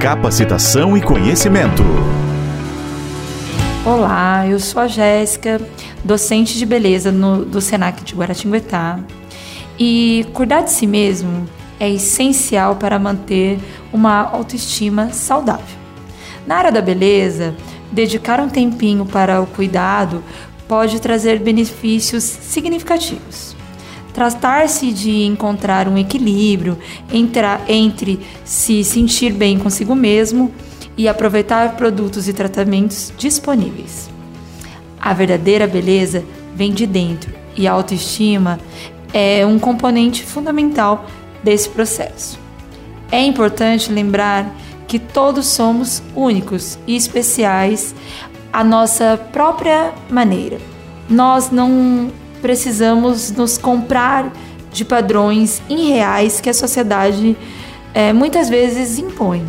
capacitação e conhecimento. Olá, eu sou a Jéssica, docente de beleza no, do Senac de Guaratinguetá. E cuidar de si mesmo é essencial para manter uma autoestima saudável. Na área da beleza, dedicar um tempinho para o cuidado pode trazer benefícios significativos. Tratar-se de encontrar um equilíbrio entre, se sentir bem consigo mesmo e aproveitar produtos e tratamentos disponíveis. A verdadeira beleza vem de dentro e a autoestima é um componente fundamental desse processo. É importante lembrar que todos somos únicos e especiais à nossa própria maneira. Nós não precisamos nos comprar de padrões irreais que a sociedade é, muitas vezes impõe.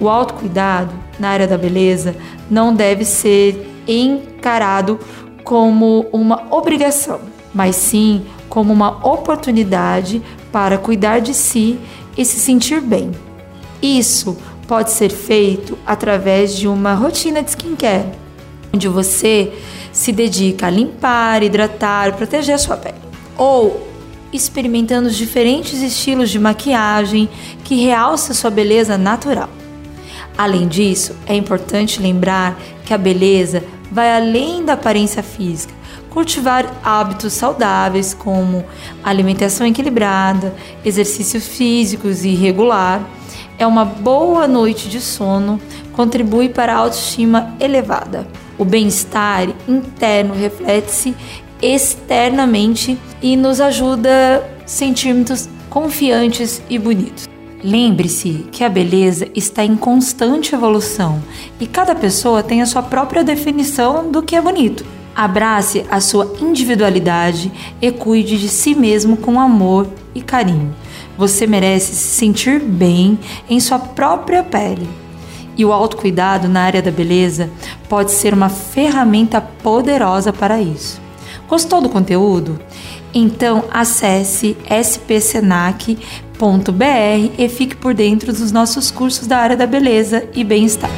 O autocuidado na área da beleza não deve ser encarado como uma obrigação, mas sim como uma oportunidade para cuidar de si e se sentir bem. Isso pode ser feito através de uma rotina de skincare, onde você se dedica a limpar, hidratar, proteger a sua pele. Ou experimentando os diferentes estilos de maquiagem que realça sua beleza natural. Além disso, é importante lembrar que a beleza vai além da aparência física. Cultivar hábitos saudáveis como alimentação equilibrada, exercícios físicos e regular, é uma boa noite de sono, contribui para a autoestima elevada. O bem-estar interno reflete-se externamente e nos ajuda a sentirmos confiantes e bonitos. Lembre-se que a beleza está em constante evolução e cada pessoa tem a sua própria definição do que é bonito. Abrace a sua individualidade e cuide de si mesmo com amor e carinho. Você merece se sentir bem em sua própria pele. E o autocuidado na área da beleza pode ser uma ferramenta poderosa para isso. Gostou do conteúdo? Então acesse spsenac.br e fique por dentro dos nossos cursos da área da beleza e bem-estar.